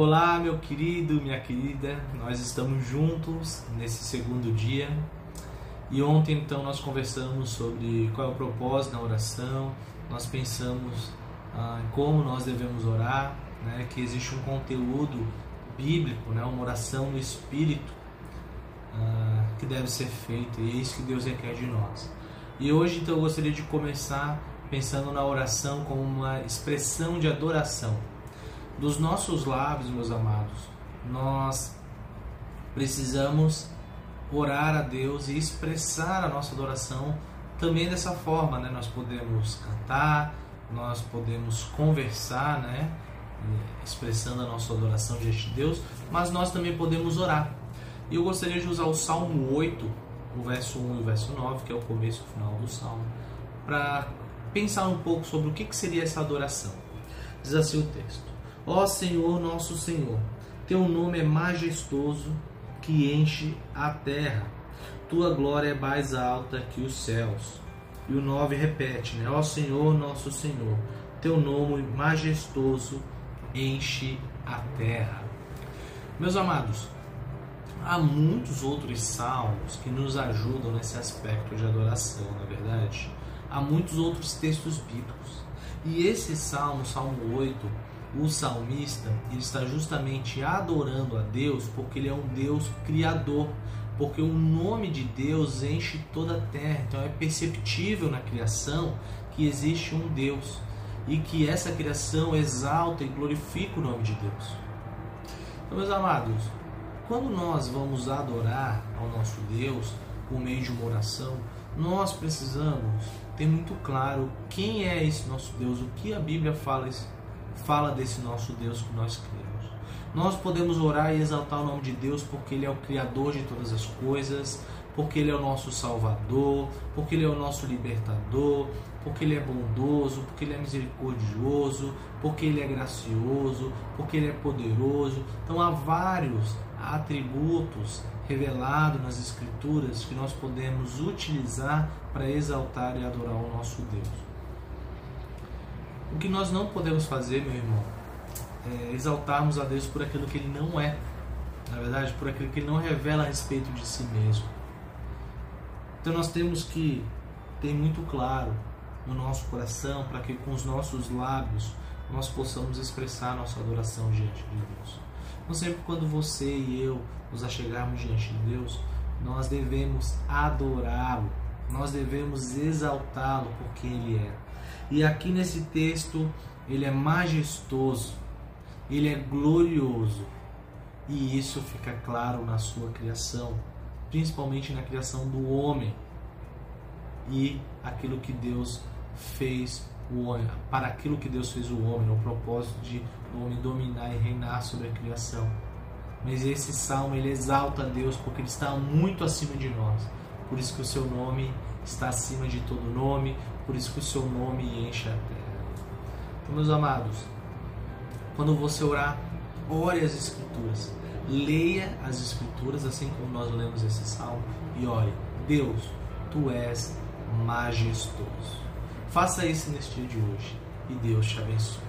Olá, meu querido, minha querida, nós estamos juntos nesse segundo dia. E ontem então nós conversamos sobre qual é o propósito da oração, nós pensamos ah, como nós devemos orar, né, que existe um conteúdo bíblico, né, uma oração no Espírito ah, que deve ser feita. E é isso que Deus requer de nós. E hoje então eu gostaria de começar pensando na oração como uma expressão de adoração dos nossos lábios, meus amados, nós precisamos orar a Deus e expressar a nossa adoração também dessa forma, né? Nós podemos cantar, nós podemos conversar, né? Expressando a nossa adoração diante de Deus, mas nós também podemos orar. E eu gostaria de usar o Salmo 8, o verso 1 e o verso 9, que é o começo e o final do Salmo, para pensar um pouco sobre o que seria essa adoração. Diz assim o texto: Ó Senhor, nosso Senhor, teu nome é majestoso que enche a terra. Tua glória é mais alta que os céus. E o 9 repete, né? Ó Senhor, nosso Senhor, teu nome majestoso enche a terra. Meus amados, há muitos outros salmos que nos ajudam nesse aspecto de adoração, na é verdade. Há muitos outros textos bíblicos. E esse salmo, Salmo 8, o salmista ele está justamente adorando a Deus porque ele é um Deus criador, porque o nome de Deus enche toda a terra. Então é perceptível na criação que existe um Deus e que essa criação exalta e glorifica o nome de Deus. Então, meus amados, quando nós vamos adorar ao nosso Deus por meio de uma oração, nós precisamos ter muito claro quem é esse nosso Deus, o que a Bíblia fala fala desse nosso Deus que nós cremos. Nós podemos orar e exaltar o nome de Deus porque Ele é o Criador de todas as coisas, porque Ele é o nosso Salvador, porque Ele é o nosso libertador, porque Ele é bondoso, porque Ele é misericordioso, porque Ele é gracioso, porque Ele é poderoso. Então há vários atributos revelados nas Escrituras que nós podemos utilizar para exaltar e adorar o nosso Deus. O que nós não podemos fazer, meu irmão, é exaltarmos a Deus por aquilo que Ele não é. Na verdade, por aquilo que Ele não revela a respeito de si mesmo. Então nós temos que ter muito claro no nosso coração para que com os nossos lábios nós possamos expressar nossa adoração diante de Deus. Então sempre quando você e eu nos achegarmos diante de Deus, nós devemos adorá-lo, nós devemos exaltá-lo por quem Ele é. E aqui nesse texto, ele é majestoso, ele é glorioso. E isso fica claro na sua criação, principalmente na criação do homem e aquilo que Deus fez o homem, para aquilo que Deus fez o homem, no propósito de o homem dominar e reinar sobre a criação. Mas esse salmo ele exalta Deus porque ele está muito acima de nós. Por isso que o seu nome está acima de todo nome, por isso que o seu nome enche a terra. Então, meus amados, quando você orar, ore as Escrituras, leia as Escrituras, assim como nós lemos esse salmo, e ore: Deus, tu és majestoso. Faça isso neste dia de hoje e Deus te abençoe.